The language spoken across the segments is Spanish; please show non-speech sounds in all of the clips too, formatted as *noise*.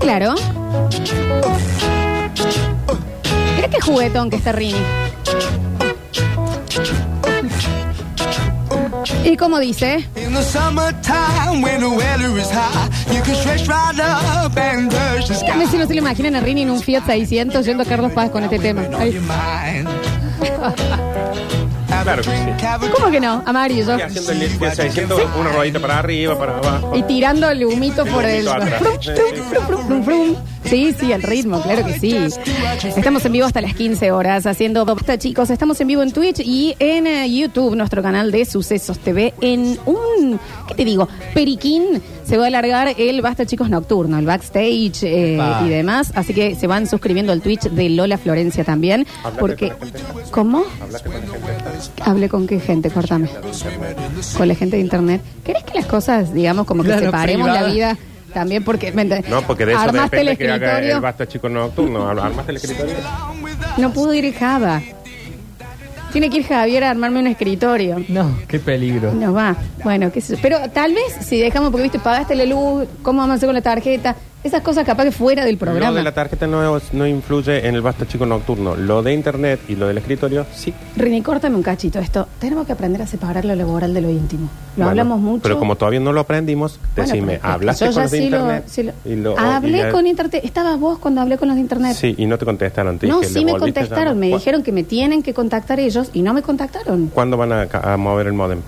claro. Mira qué juguetón que está Rini. ¿Y cómo dice? In the summertime when the weather is high, you can stretch right up and touch the A ver si no se lo imaginan a Rini en un Fiat 600 yendo a Carlos Paz con este tema. Mind. Claro que sí. ¿Cómo que no? Amarillo. Y haciendo el Fiat 600, una rodita para arriba, para abajo. Y tirando el humito por el... humito atrás. Frum, frum, frum, frum, frum, frum. Sí, sí, el ritmo, claro que sí. Estamos en vivo hasta las 15 horas haciendo Basta, chicos. Estamos en vivo en Twitch y en eh, YouTube, nuestro canal de Sucesos TV. En un, ¿qué te digo? Periquín se va a alargar el Basta, chicos, nocturno, el backstage eh, y demás. Así que se van suscribiendo al Twitch de Lola Florencia también. Hablate Porque, con la gente. ¿cómo? Con. Hablé con qué gente, cortame. Con la gente de internet. ¿Querés que las cosas, digamos, como que Claro, separemos la vida? También porque ¿me entendés? No, porque de eso armaste el depende que haga escritorio. el basta chico nocturno. ¿Armaste el escritorio? No pudo ir Java. Tiene que ir Javier a armarme un escritorio. No, qué peligro. No va. Bueno, qué sé yo. Pero tal vez si dejamos, porque viste, pagaste la luz, ¿cómo vamos a hacer con la tarjeta? Esas cosas capaz que fuera del Lo programa. de la tarjeta no, no influye en el basta chico nocturno. Lo de internet y lo del escritorio, sí. Rini, córtame un cachito esto. Tenemos que aprender a separar lo laboral de lo íntimo. Lo Bueno, hablamos mucho. Pero como todavía no lo aprendimos, Bueno, decime, que ¿hablaste yo con ya los de sí lo- internet? sí lo- Y lo- Hablé y ya- con internet. Estabas vos cuando hablé con los de internet. Sí, y no te contestaron. Te No, dije, sí ¿le me contestaron. Me dijeron que me tienen que contactar ellos y no me contactaron. ¿Cuándo van a mover el modem?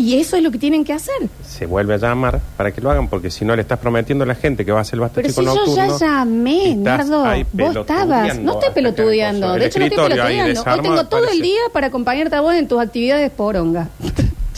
Y eso es lo que tienen que hacer. Se vuelve a llamar para que lo hagan, porque si no le estás prometiendo a la gente que va a hacer el basta Pero si yo nocturno. ya llamé, Nardo. Vos estabas. No estoy pelotudeando. De hecho, no estoy pelotudeando. Hoy tengo todo el día para acompañarte a vos en tus actividades poronga.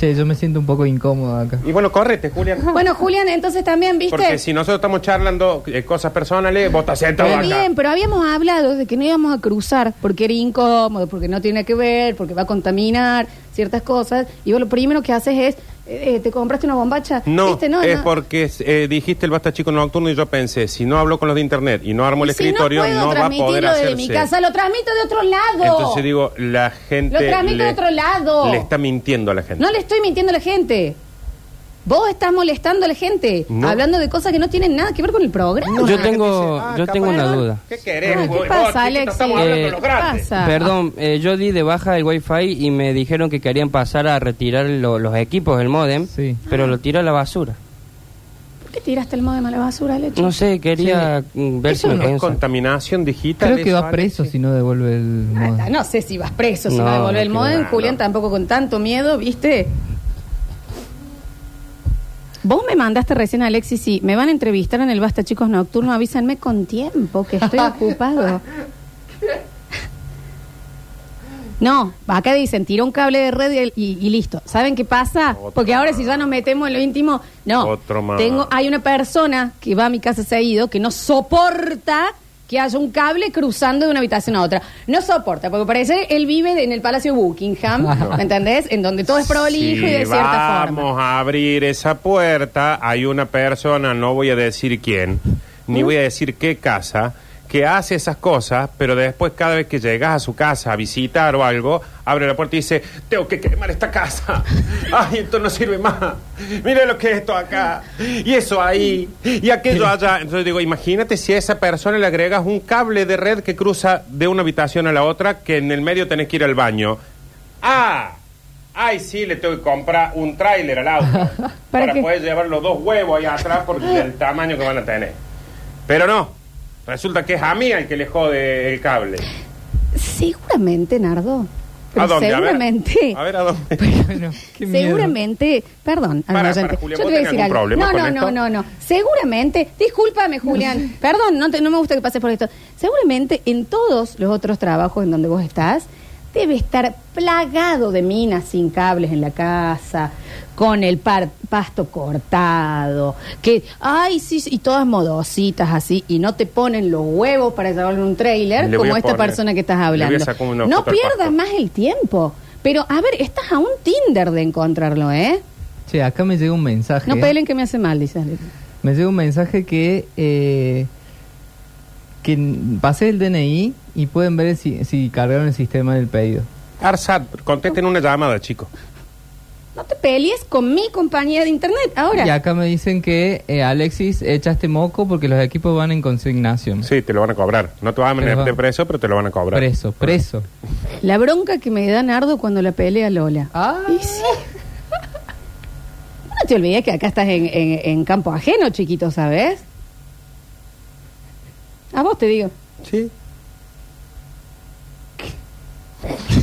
Che, yo me siento un poco incómodo acá. Y bueno, correte, Julián. *laughs* Bueno, Julián, entonces también, ¿viste? Porque si nosotros estamos charlando eh, cosas personales, vos estás sentado Está acá. bien, pero habíamos hablado de que no íbamos a cruzar porque era incómodo, porque no tiene que ver, porque va a contaminar ciertas cosas. Y vos lo primero que haces es, eh, ¿te compraste una bombacha? No, ¿Viste? no, es no. porque eh, dijiste el basta chico nocturno y yo pensé, si no hablo con los de internet y no armo el Y si escritorio, no, puedo no, va a transmitirlo poder desde hacerse. mi casa, lo transmito de otro lado. Entonces digo, la gente Lo transmito de otro lado. le está mintiendo a la gente. No le estoy mintiendo a la gente. Vos estás molestando a la gente, No. hablando de cosas que no tienen nada que ver con el programa. Yo La gente tengo, dice, ah, yo capaz tengo una duda. ¿Qué querés? Ay, ¿qué vos? pasa, Vos, chiquito, Alexis? Estamos hablando Eh, con los ¿qué grandes. pasa? Perdón, eh, yo di de baja el wifi y me dijeron que querían pasar a retirar lo- los equipos del modem, Sí. pero lo tiró a la basura. ¿Por qué tiraste el modem a la basura, Leche? No sé, quería mm, ver si Eso me no es contaminación digital. Creo que eso, va preso Alexis. si no devuelve el Ah, modem. No sé si vas preso, si No, va a devolver el no modem. creo. Julián No. tampoco con tanto miedo, ¿viste? Vos me mandaste recién, Alexis, y me van a entrevistar en el Basta Chicos Nocturno. Avísenme con tiempo, que estoy *laughs* ocupado. No, acá dicen, tira un cable de red y, y- y listo. ¿Saben qué pasa? Otro Porque ahora más. si ya nos metemos en lo íntimo, no. Otro más. Tengo, hay una persona que va a mi casa seguido que no soporta que haya un cable cruzando de una habitación a otra. No soporta, porque parece él vive en el Palacio Buckingham, *laughs* ¿me entendés? En donde todo es prolijo y de cierta vamos forma. a abrir esa puerta, hay una persona, no voy a decir quién, ¿Mm? ni voy a decir qué casa, que hace esas cosas, pero después cada vez que llegas a su casa a visitar o algo, abre la puerta y dice, tengo que quemar esta casa. *laughs* Ay, esto no sirve más. Mira lo que es esto acá. Y eso ahí. Y aquello allá. Entonces digo, imagínate si a esa persona le agregas un cable de red que cruza de una habitación a la otra, que en el medio tenés que ir al baño. Ah, ay, sí, le tengo que comprar un tráiler al auto *laughs* para, poder llevar los dos huevos ahí atrás porque del tamaño que van a tener. Pero no, resulta que es a mí el que le jode el cable. Seguramente, Nardo. Pero ¿A dónde? A ver. Seguramente. A ver, ¿a dónde? Bueno, qué miedo. Seguramente, perdón, Para, oyente, para, Julián, yo ¿vos te voy a decir algo. No, no, no, no, no. Seguramente, discúlpame, Julián, perdón, no, te- no me gusta que pases por esto. Seguramente en todos los otros trabajos en donde vos estás, debe estar plagado de minas sin cables en la casa, con el par- pasto cortado, que, ay, sí, sí, y todas modositas así, y no te ponen los huevos para llevarlo en un trailer, Le voy como a esta poner- persona que estás le voy a hablando. sacar una No foto al pierdas pasto. más el tiempo. Pero, a ver, estás a un Tinder de encontrarlo, ¿eh? Che, acá me llega un mensaje. No peleen que me hace mal, dice. Me llega un mensaje que eh, que pasé el DNI y pueden ver si, si cargaron el sistema del pedido. Arsat, contesten una llamada, chicos. No te pelees con mi compañía de internet. Ahora, Y acá me dicen que eh, Alexis echaste moco porque los equipos van en consignación. Sí, te lo van a cobrar. No te van a meter va- preso, pero te lo van a cobrar. Preso, preso. la bronca que me da Nardo cuando la pelea Lola. Ah. Y sí. *laughs* No te olvides que acá estás en, en- en campo ajeno, chiquito, ¿sabes? A vos te digo. Sí. *laughs*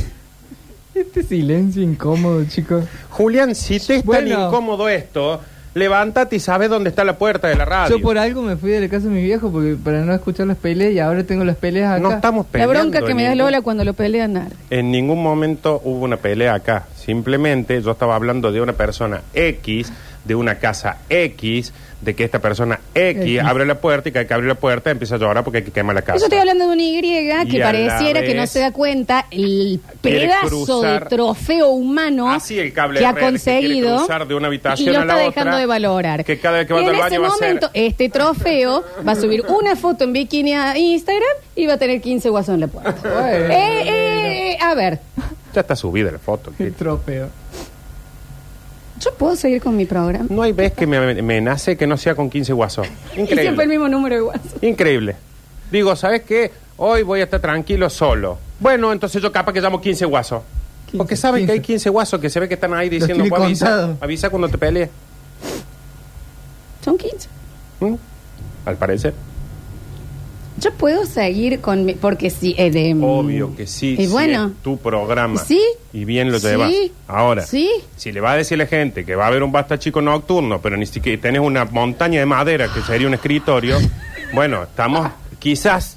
Este silencio incómodo, chicos. Julián, si te es tan incómodo esto, levántate y sabes dónde está la puerta de la radio. Yo por algo me fui de la casa de mi viejo porque para no escuchar las peleas y ahora tengo las peleas acá. No estamos La peleando. bronca que en me da ningún- Lola cuando lo pelea Nardo. En ningún momento hubo una pelea acá. Simplemente yo estaba hablando de una persona X, de una casa X, de que esta persona X, X. abre la puerta y cada que abre la puerta empieza a llorar porque hay que quemar la casa. Yo estoy hablando de una Y que Y a pareciera que no vez se da cuenta el quiere pedazo de cruzar- trofeo humano Así el cable que ha red que quiere conseguido cruzar de una habitación y lo a la está otra, dejando de valorar. que cada vez que Y vaya en al baño ese va a ser- momento, este trofeo va a subir una foto en bikini a Instagram y va a tener 15 guasos en la puerta. Eh, eh, eh, a ver, Ya está subida la foto. El trofeo. ¿Yo puedo seguir con mi programa? No hay vez que me, me nace que no sea con 15 guasos. *laughs* Y siempre el Increíble. mismo número de guasos. Increíble. Digo, ¿sabes qué? Hoy voy a estar tranquilo solo. Bueno, entonces yo capaz que llamo 15 guasos. 15, Porque saben que hay 15. 15 guasos que se ve que están ahí diciendo, "Pues avisa, contados". avisa cuando te pelees. Son 15. ¿Mm? Al parecer. Yo puedo seguir con mi... Porque si... eh, de, mm, Obvio que sí. Y si bueno. es tu programa. Sí. Y bien lo Sí. llevas. Ahora, Sí. si le va a decir a la gente que va a haber un basta chico nocturno, pero ni siquiera tenés una montaña de madera que sería un escritorio, *laughs* bueno, estamos quizás,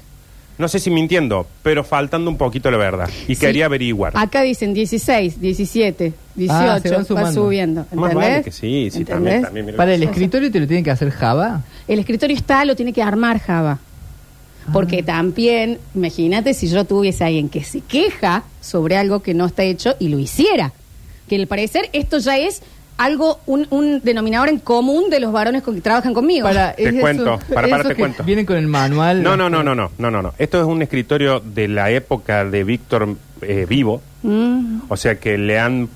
no sé si mintiendo, pero faltando un poquito la verdad. Y Sí. quería averiguar. Acá dicen 16, 17, 18, Ah, se van va sumando. subiendo. Más ¿Entendés? vale que sí, sí, también, ¿Entendés? también. mira. Para el escritorio te lo tienen que hacer Java. El escritorio está, lo tiene que armar Java. Porque Ah. también, imagínate si yo tuviese a alguien que se queja sobre algo que no está hecho y lo hiciera. Que al parecer esto ya es algo, un, un denominador en común de los varones con que trabajan conmigo. Para, Te es cuento, para, para, eso te cuento. Vienen con el manual. No, no, no, no, no, no, no, no. Esto es un escritorio de la época de Víctor eh, Vivo. Mm. O sea que le han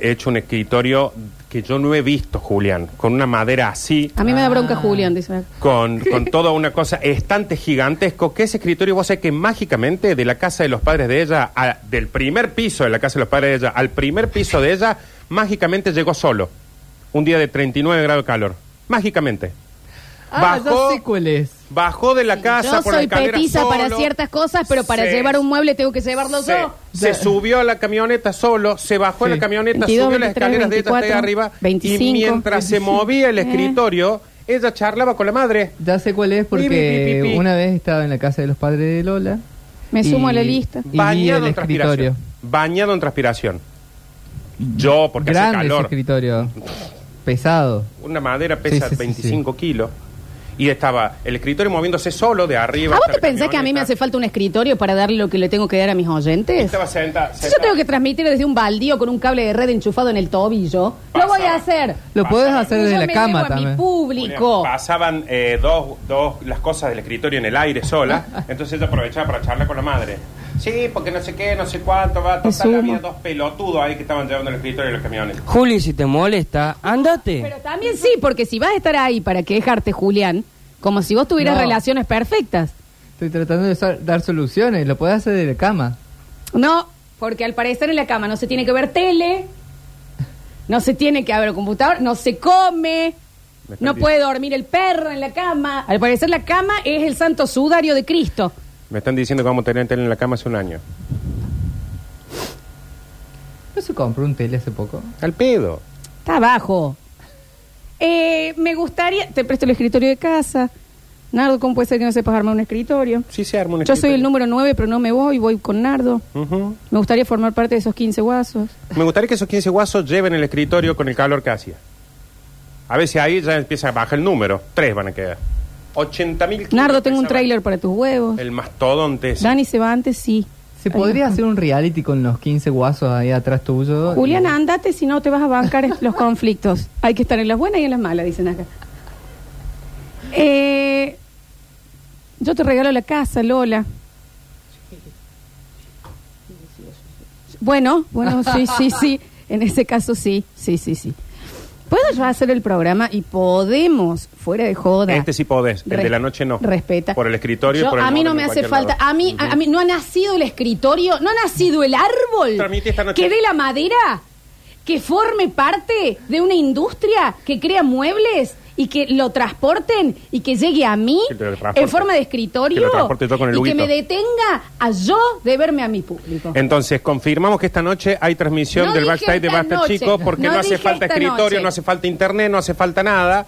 hecho un escritorio que yo no he visto, Julián, con una madera así, A mí me da bronca Ah. Julián, dice. con, *laughs* con toda una cosa estante gigantesco, que ese escritorio, vos sabés que mágicamente de la casa de los padres de ella, a- del primer piso de la casa de los padres de ella, al primer piso de ella, mágicamente llegó solo. Un día de 39 grados de calor. Mágicamente. Ah, Bajó- ya sé cuál es. Bajó de la casa Yo por la soy escalera petiza solo, para ciertas cosas, pero para se- llevar un mueble tengo que llevarlo se, yo. se subió a la camioneta solo, se bajó en Sí. la camioneta, 22, subió las 23, escaleras de ella hasta ahí 24, arriba 25, y mientras se 25. movía el Eh. escritorio, ella charlaba con la madre. Ya sé cuál es Pi, pi, pi, porque pi, pi. una vez estaba en la casa de los padres de Lola. Me y- sumo a la lista. Y bañado el en transpiración. Bañado en transpiración. Yo, porque hace Grande ese calor. escritorio. Pesado. Una madera pesa Sí, sí, sí, 25 kilos. Y estaba el escritorio moviéndose solo de arriba. ¿A vos hasta te la pensás que a mí me camioneta. hace falta un escritorio para darle lo que le tengo que dar a mis oyentes? Estaba sentada. Si yo tengo que transmitir desde un baldío con un cable de red enchufado en el tobillo, lo voy a hacer. Lo podés hacer Yo desde la me cama a mi también. público. Pasaban eh, dos, dos las cosas del escritorio en el aire sola. *laughs* entonces ella aprovechaba para charlar con la madre. Sí, porque no sé qué, no sé cuánto va. Me Total, había dos pelotudos ahí que estaban llevando el escritorio de los camiones. Juli, si te molesta, ándate. Pero también sí, porque si vas a estar ahí para quejarte, Julián, como si vos tuvieras No. relaciones perfectas. Estoy tratando de dar soluciones. Lo podés hacer desde la cama. No, porque al parecer en la cama no se tiene que ver tele, no se tiene que ver computador, no se come, Me no puede dormir el perro en la cama. Al parecer la cama es el santo sudario de Cristo. Me están diciendo que vamos a tener tele en la cama hace un año. ¿No se compró un tele hace poco? Al pedo. Está abajo. Eh, me gustaría, te presto el escritorio de casa. Nardo, ¿cómo puede ser que no sepas armar un escritorio? Sí se arma un Yo soy escritorio. el número 9, pero no me voy, voy con Nardo. Me gustaría formar parte de esos 15 guasos. Me gustaría que esos 15 guasos lleven el escritorio con el calor que hacía. A ver si ahí ya empieza a bajar el número. Tres van a quedar. 80 mil Nardo, tengo un trailer para tus huevos. El mastodonte ese. Dani se va antes, sí. ¿Se podría hacer un reality con los 15 guasos ahí atrás tuyo? Julián, Y- andate si no te vas a bancar los conflictos. Hay que estar en las buenas y en las malas, dicen acá. Eh, yo te regalo la casa, Lola. Bueno, bueno, sí, sí, sí. En ese caso sí, sí, sí, sí. ¿Puedo yo hacer el programa y podemos, fuera de joda? Este sí podés, el de la noche no. Respeta. Por el escritorio, Yo- por el a mí no me hace falta. lado. A mí, a, a mí no ha nacido el escritorio, no ha nacido el árbol esta noche. que dé la madera, que forme parte de una industria que crea muebles y que lo transporten y que llegue a mí Que te lo transporte. en forma de escritorio Que lo transporte yo con el y que me detenga a yo de verme a mi público. Entonces, confirmamos que esta noche hay transmisión No del dije backstage de esta Basta noche. Chicos porque No no, hace dije falta esta escritorio, noche. no hace falta internet, no hace falta nada.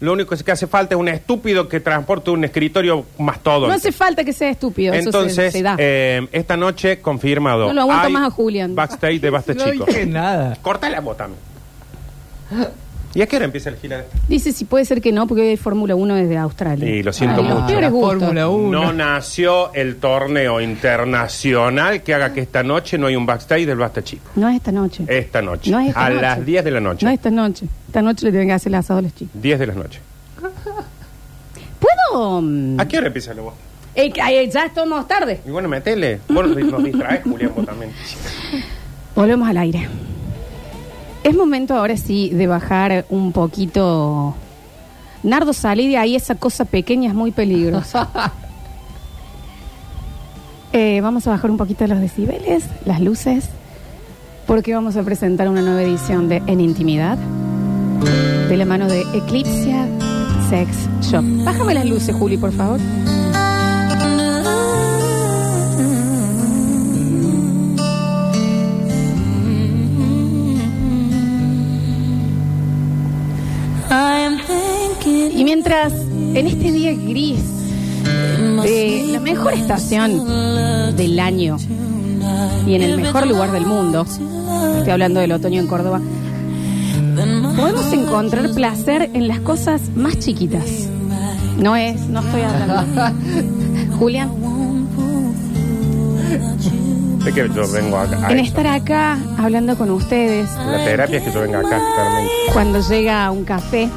Lo único que hace falta es un estúpido que transporte un escritorio más todo. no hace falta que sea estúpido, eso se- Entonces, se, da. eh, esta noche confirmado. No lo aguanto hay más a Julián. Backstage de Basta No Chicos. dije nada. Corta la bota. *laughs* ¿Y a qué hora empieza el gira? Dice si puede ser que no, porque hoy hay Fórmula 1 desde Australia. Y lo siento Ay, los mucho. peores gustos. Fórmula 1. No nació el torneo internacional que haga que esta noche no hay un backstage del Basta Chicos. No es esta noche. Esta noche. No es esta a noche. las 10 de la noche. No esta noche. Esta noche le tienen que hacer el asado a los chicos. 10 de la noche. *laughs* ¿Puedo? mm, ¿A qué hora empieza la voz? eh, que- eh, ya estamos tarde. Y bueno, metele. Vos nos nos distraes, Julián, vos también. Volvemos al aire. Es momento ahora sí de bajar un poquito. Nardo, salí de ahí, esa cosa pequeña es muy peligrosa. *laughs* Eh, vamos a bajar un poquito los decibeles, las luces, porque vamos a presentar una nueva edición de En Intimidad, de la mano de Eclipsia Sex Shop. Bájame las luces, Juli, por favor. Mientras en este día gris de la mejor estación del año y en el mejor lugar del mundo, estoy hablando del otoño en Córdoba, podemos encontrar placer en las cosas más chiquitas. No es, no estoy hablando. *laughs* Julián, Es que yo vengo acá. a en eso. estar acá hablando con ustedes, La terapia es que yo venga acá, Carmen. cuando llega un café,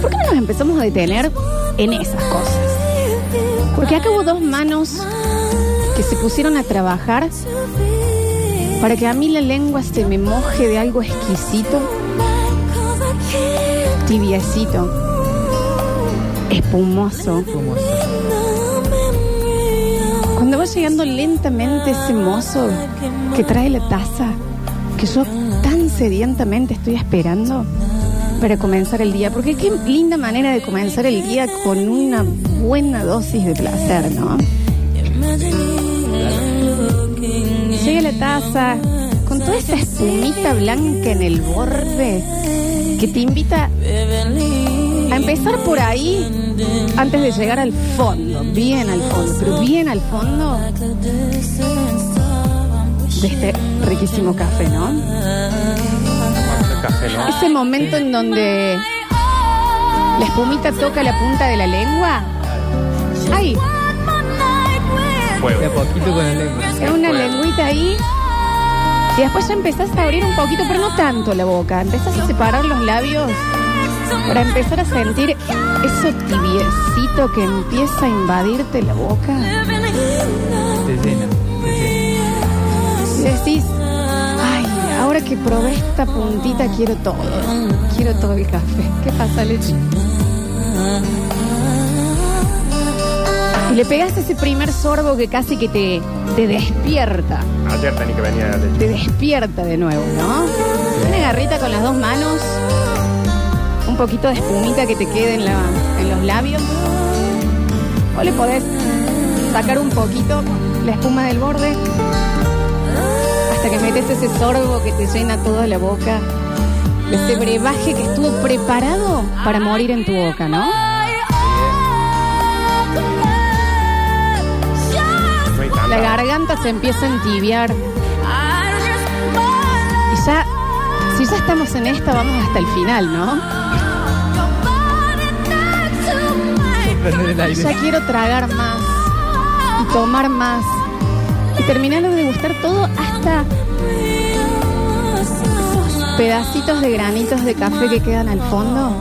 ¿por qué no nos empezamos a detener en esas cosas? Porque acá hubo dos manos que se pusieron a trabajar para que a mí la lengua se me moje de algo exquisito, tibiecito, espumoso. Cuando va llegando lentamente ese mozo que trae la taza, que yo tan sedientamente estoy esperando para comenzar el día, porque qué linda manera de comenzar el día con una buena dosis de placer, ¿no? Llega la taza con toda esa espumita blanca en el borde que te invita a empezar por ahí antes de llegar al fondo, bien al fondo, pero bien al fondo de este riquísimo café, ¿no? El café, ¿no? Ese momento en donde la espumita toca la punta de la lengua. ¡Ay! Fuego. De a poquito con la lengua. Es una lengüita ahí. Y después ya empezás a abrir un poquito, pero no tanto la boca. Empezás a separar los labios para empezar a sentir eso tibiecito que empieza a invadirte la boca. Te llena. Te llena. Y decís, ahora que probé esta puntita quiero todo. Quiero todo el café. ¿Qué pasa, Leche? Y le pegaste ese primer sorbo que casi que te, te despierta. Ayer tenía que venir a la te despierta de nuevo, ¿no? Una garrita con las dos manos, un poquito de espumita que te quede en, la, en los labios. O le podés sacar un poquito la espuma del borde hasta que metes ese sorbo que te llena toda la boca. Ese brebaje que estuvo preparado para morir en tu boca, ¿no? La garganta se empieza a entibiar. Y ya, si ya estamos en esta, vamos hasta el final, ¿no? Ya quiero tragar más y tomar más y terminar de degustar todo hasta esos pedacitos de granitos de café que quedan al fondo.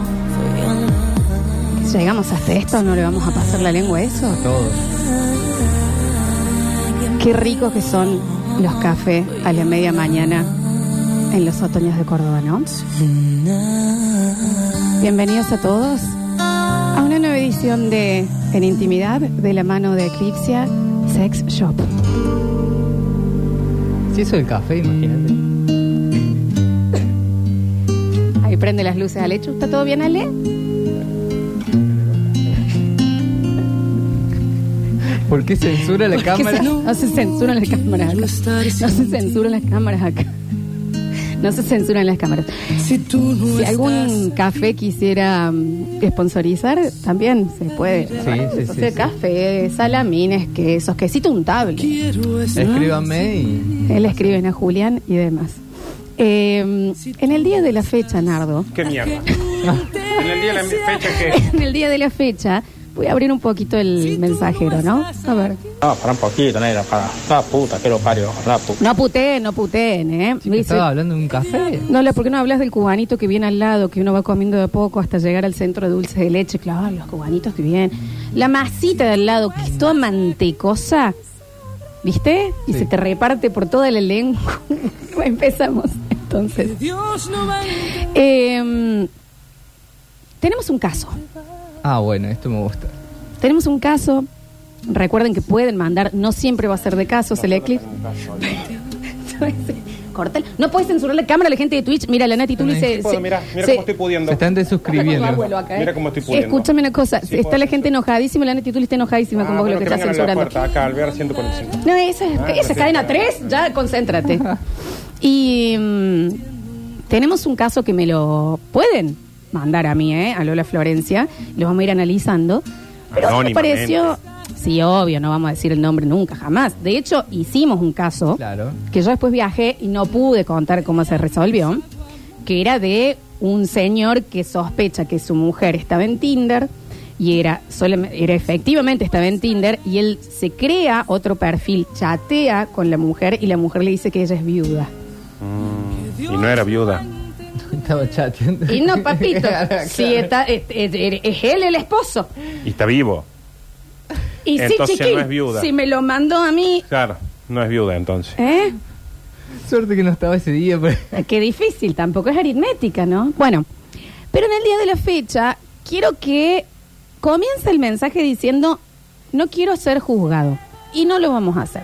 Llegamos hasta esto, no le vamos a pasar la lengua a eso. Todo. Qué ricos que son los cafés a la media mañana en los otoños de Córdoba, ¿no? Bienvenidos a todos a una nueva edición de En Intimidad de la mano de Eclipsia Sex Shop. Eso del café, imagínate. Ahí prende las luces al hecho. ¿Está todo bien, Ale? ¿Por qué censura la ¿Por qué cámara? se- no se censuran las cámaras acá. No se censuran las cámaras acá. No se censuran las cámaras. Si tú no Si algún café quisiera mm, sponsorizar, también se puede. Sí, sí, O sí, café, salamines, quesos, quesito untable. quiero es Escríbanme y. Él escriben a Julián y demás. Eh, *laughs* *laughs* *laughs* en el día de la fecha, Nardo, ¿Qué mierda? en el día de la fecha que... en el día de la fecha, voy a abrir un poquito el mensajero, ¿no? A ver. No, para un poquito, negra, para. La puta, que lo parió, la puta. No puteen, no puteen, ¿eh? Dice- Estaba hablando de un café. No, ¿por qué no hablas del cubanito que viene al lado, que uno va comiendo de a poco hasta llegar al centro de dulce de leche? Claro, los cubanitos que vienen. La masita de al lado, que es toda mantecosa, ¿viste? Y Sí. se te reparte por toda la lengua. *laughs* Empezamos, entonces. Dios no va Eh, tenemos un caso. Ah, bueno, esto me gusta. Tenemos un caso. Recuerden que pueden mandar, no siempre va a ser de casos el eclipse. No puedes censurar la cámara a la gente de Twitch. Mira, la Nati Tuli Sí, se. Puedo, mira, mira se- cómo estoy pudiendo. Se están desuscribiendo. Con tu abuelo acá, ¿eh? Mira cómo estoy pudiendo. Escúchame una cosa. Sí, está puedo la gente enojadísima. La Nati Tuli está enojadísima con Ah, vos bueno, lo que, que estás vengan a la censurando. puerta, acá, Alvear 145. No, esa, es- Ah, esa sí, cadena sí. 3, ya concéntrate. *laughs* y mm, tenemos un caso que me lo pueden mandar a mí, ¿eh? a Lola Florencia. Lo vamos a ir analizando. Pero me pareció. Sí, obvio, no vamos a decir el nombre nunca, jamás. De hecho, hicimos un caso Claro. que yo después viajé y no pude contar cómo se resolvió, que era de un señor que sospecha que su mujer estaba en Tinder y era, solam- era efectivamente estaba en Tinder y él se crea otro perfil, chatea con la mujer y la mujer le dice que ella es viuda. Y no era viuda. *laughs* Estaba chateando. Y no, papito, *laughs* Claro. si está, es, es- es él el esposo. Y está vivo. Y sí, Entonces chiquín, no es viuda. si me lo mandó a mí, Claro, no es viuda entonces. ¿eh? Suerte que no estaba ese día. Pero... *laughs* Qué difícil, tampoco es aritmética, ¿no? Bueno, pero en el día de la fecha, quiero que comience el mensaje diciendo, no quiero ser juzgado. Y no lo vamos a hacer.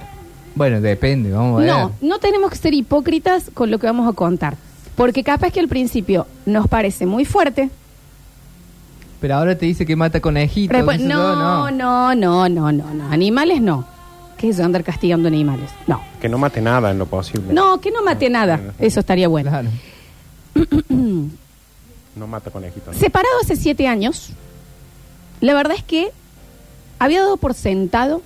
Bueno, depende, vamos a ver. No, no tenemos que ser hipócritas con lo que vamos a contar. Porque capaz que al principio nos parece muy fuerte. Pero ahora te dice que mata conejitos. después, no, no, no, no, no, no. Animales no. ¿Qué es andar castigando animales? No. Que no mate nada en lo posible. No, que no mate nada. Eso estaría bueno. Claro. *clears throat* No mata conejitos. Separado hace siete años, la verdad es que había dado por sentado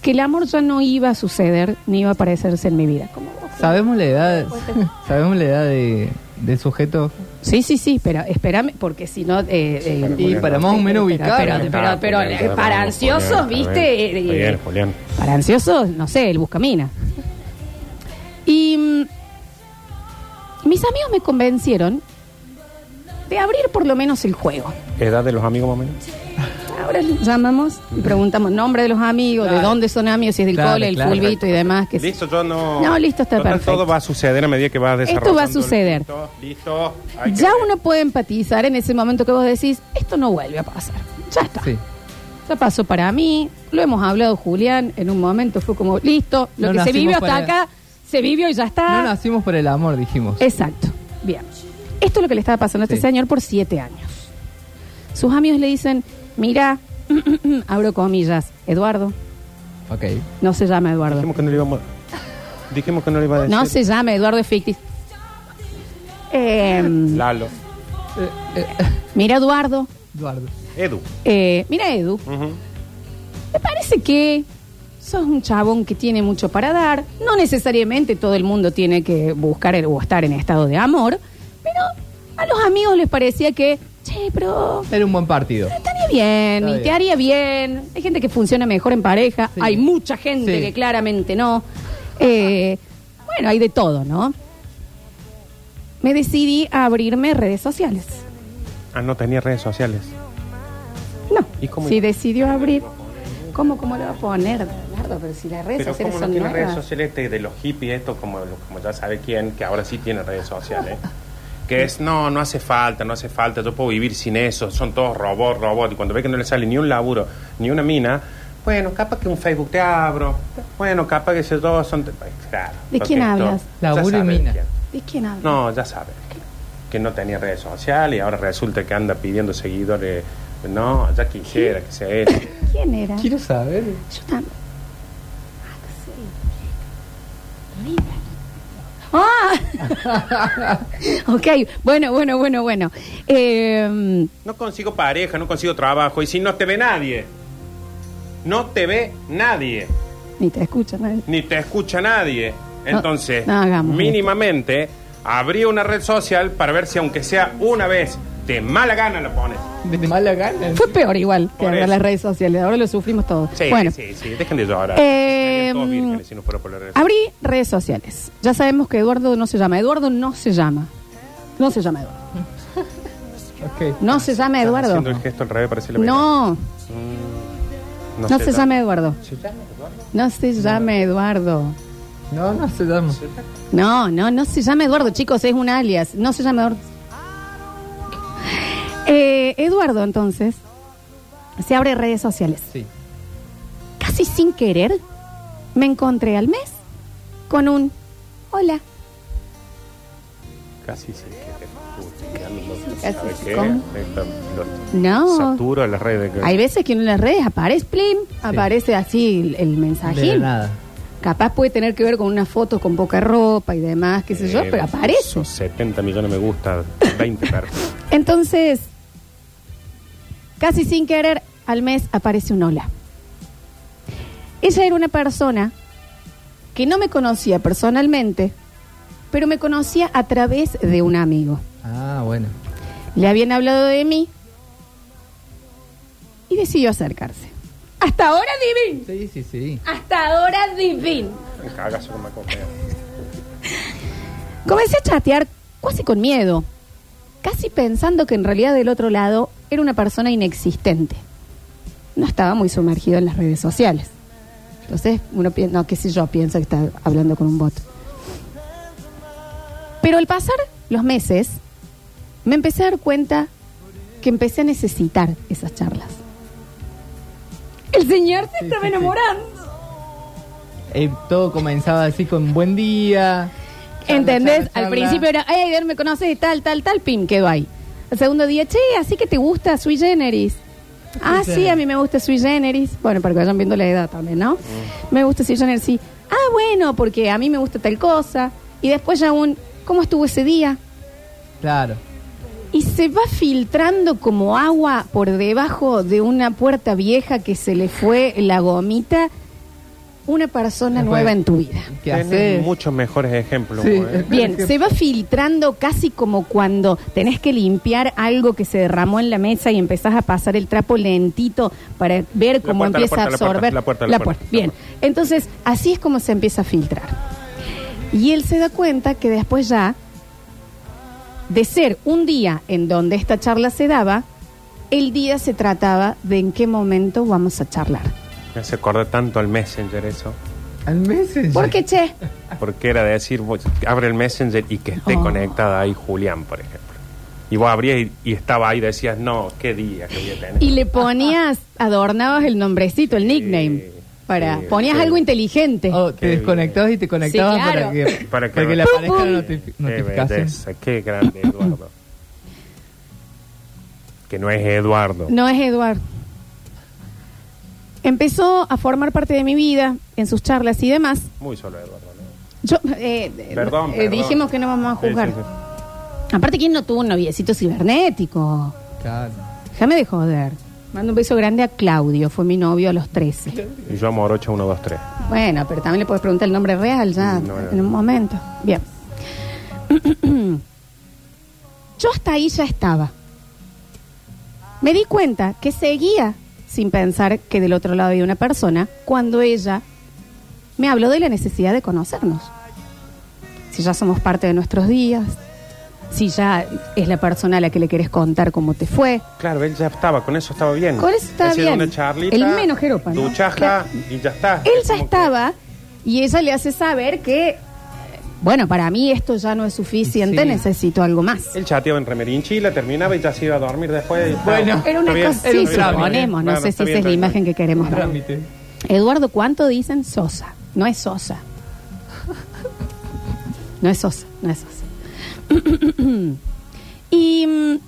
que el amor ya no iba a suceder ni iba a aparecerse en mi vida. Como. ¿Sabemos la edad? *laughs* ¿Sabemos la edad de, del sujeto? Sí, sí, sí, pero espérame, porque si no... eh, eh, Y para más o menos Pero, ubicar. pero, pero, pero, Julián, eh, está para ansiosos, Julián, ¿viste? bien, Eh, bien, Julián. Para ansiosos, no sé, el buscamina. Y mm, mis amigos me convencieron de abrir por lo menos el juego. ¿Edad de los amigos más o menos? *laughs* Ahora llamamos y preguntamos nombre de los amigos, de Claro. dónde son amigos, si es del Claro, cole, el claro. fulbito y demás. Que sí. Listo, yo no... No, listo, está Total, perfecto. Todo va a suceder a medida que va desarrollando. Esto va a suceder. Listo, listo. hay que Ya ver. uno puede empatizar en ese momento que vos decís, esto no vuelve a pasar. Ya está. Sí. Ya pasó para mí, lo hemos hablado Julián, en un momento fue como, listo, lo No que se nacimos vivió hasta para- acá, se vivió y ya está. No nacimos por el amor, dijimos. Exacto. Bien. Esto es lo que le estaba pasando a este Sí. señor por siete años. Sus amigos le dicen, mira, abro comillas, Eduardo, Ok. no se llama Eduardo. Dijimos que no le íbamos a... Dijimos que no le iba a decir. No se llama Eduardo es ficticio. Eh, Lalo. mira, Eduardo. Eduardo. Edu. eh, mira, Edu. Ujú. Me parece que sos un chabón que tiene mucho para dar. No necesariamente todo el mundo tiene que buscar el- o estar en estado de amor. Pero a los amigos les parecía que, che, pero Era un buen partido. Bien Está y bien. te haría bien. Hay gente que funciona mejor en pareja. Sí. Hay mucha gente Sí. que claramente no. Eh, bueno, hay de todo, ¿no? Me decidí a abrirme redes sociales. Ah, no tenía redes sociales. No. ¿Y cómo- Si decidió abrir, ¿cómo, cómo lo va a poner? Bernardo? Pero si las redes Pero sociales ¿cómo no son tiene redes nuevas. sociales este de los hippies, esto como, como ya sabe quién, que ahora sí tiene redes sociales? *laughs* Que es, no, no hace falta, no hace falta, yo puedo vivir sin eso, son todos robots, robots, y cuando ve que no le sale ni un laburo, ni una mina, bueno, capaz que un Facebook te abro, bueno, capaz que se todos son... Claro, ¿De quién esto- hablas? Laburo y mina. quién. ¿De quién habla? No, ya sabes. Que no tenía redes sociales y ahora resulta que anda pidiendo seguidores. No, ya quisiera que sea eso. *laughs* ¿Quién era? Quiero saber. Yo también. Ah, *laughs* ok, bueno, bueno, bueno, bueno. Eh, No consigo pareja, no consigo trabajo. Y si no te ve nadie, no te ve nadie, ni te escuchan. nadie. ni te escucha nadie. Entonces, no hagamos mínimamente, abrí una red social para ver si, aunque sea una vez, de mala gana lo pones. De mala gana. Fue peor igual que Por ahora eso. las redes sociales. Ahora lo sufrimos todos. Sí, bueno, sí, sí, dejen de llorar. Eh, Estarían todos vírgenes si no fuera por las redes abrí redes sociales. Ya sabemos que Eduardo no se llama. Eduardo no se llama. No se llama Eduardo. *laughs* Ok. No se llama Eduardo. Haciendo el gesto al revés, parece la No, No, no se llama Eduardo. ¿Se llama Eduardo? No se llama Eduardo. No, no se llama. No, no, no se llama Eduardo, chicos, es un alias. No se llama Eduardo. Eh, Eduardo, entonces, se abre redes sociales. Sí. Casi sin querer, me encontré al mes con un hola. Casi sí que te ya no- Casi ¿sabe sí, qué? ¿cómo? Esto, lo- No. Saturo las redes. que- Hay veces que en las redes aparece plim, aparece así el, el De mensajín. nada. Capaz puede tener que ver con una foto con poca ropa y demás, qué sé yo, Eh, pero aparece. esos 70 millones me gusta, 20 personas. Entonces, casi sin querer, al mes aparece un hola. Ella era una persona que no me conocía personalmente, pero me conocía a través de un amigo. Ah, bueno. Le habían hablado de mí y decidió acercarse. Hasta ahora divin. Sí, sí, sí. Hasta ahora divin. Me cagas una cosa. Comencé a chatear casi con miedo, casi pensando que en realidad del otro lado era una persona inexistente. No estaba muy sumergido en las redes sociales. Entonces, uno piensa, no, qué sé yo, piensa que está hablando con un bot. Pero al pasar los meses, me empecé a dar cuenta que empecé a necesitar esas charlas. El señor se Sí, estaba sí, sí. enamorando. Eh, todo comenzaba así con buen día. ¿Entendés? Al principio era, ay, me conoces y tal, tal, tal, pim, quedó ahí. El segundo día, che, así que te gusta Sui Generis. Ah, sí, a mí me gusta Sui Generis. Bueno, para que vayan viendo la edad también, ¿no? Me gusta Sui Generis, sí. Ah, bueno, porque a mí me gusta tal cosa. Y después ya un, ¿cómo estuvo ese día? Claro. Y se va filtrando como agua por debajo de una puerta vieja que se le fue la gomita. Una persona nueva en tu vida. Muchos mejores ejemplos. Sí. ¿eh? Bien, se va filtrando casi como cuando tenés que limpiar algo que se derramó en la mesa y empezás a pasar el trapo lentito para ver cómo puerta, empieza a puerta, la puerta, absorber la puerta, la puerta. Bien, entonces así es como se empieza a filtrar. Y él se da cuenta que después ya, de ser un día en donde esta charla se daba, el día se trataba de en qué momento vamos a charlar. Me hace acordar tanto al Messenger eso. Al Messenger. Porque, che, Porque era de decir, vos, abre el Messenger y que esté Oh. conectada ahí Julián, por ejemplo. Y vos abrías y, y estaba ahí y decías, no, qué día que voy a tener. y le ponías, adornabas el nombrecito, el nickname. Para, sí, ponías sí. algo inteligente. Oh, te Qué desconectabas y te conectabas Sí, claro. *laughs* para que, Para para que- que, le aparezca la notifi- Qué notificación. belleza, qué grande Eduardo. *laughs* que no es Eduardo. No es Eduardo. Empezó a formar parte de mi vida en sus charlas y demás. Muy solo Eduardo, ¿no? Yo, eh, eh, Perdón, eh, perdón. dijimos que no vamos a juzgar. Sí, sí, Aparte, ¿quién no tuvo un noviecito cibernético? Claro. Déjame de joder. Mando un beso grande a Claudio, fue mi novio a los 13. sí. Y yo Morocho 1, 2, 3. Bueno, pero también le puedes preguntar el nombre real ya No, no. en un momento. Bien. *clears throat* Yo hasta ahí ya estaba. Me di cuenta que seguía sin pensar que del otro lado había una persona cuando ella me habló de la necesidad de conocernos. Si ya somos parte de nuestros días, si ya es la persona a la que le querés contar cómo te fue. Claro, él ya estaba, con eso estaba bien. Con eso estaba bien. una charlita, El menos jeropa, ¿no? Claro. y ya está. Él Es ya estaba y ella le hace saber que, bueno, para mí esto ya no es suficiente, Sí. necesito algo más. Él chateaba en remerinchila, terminaba y ya se iba a dormir después. Bueno. Era una Está bien, cosa, sí, bien, está bien. suponemos, no sé está si bien, esa es la está bien. imagen que queremos dar. Trámite. Eduardo, ¿cuánto dicen Sosa? No es Sosa. No es Sosa, no es Sosa. *clears throat* y mm,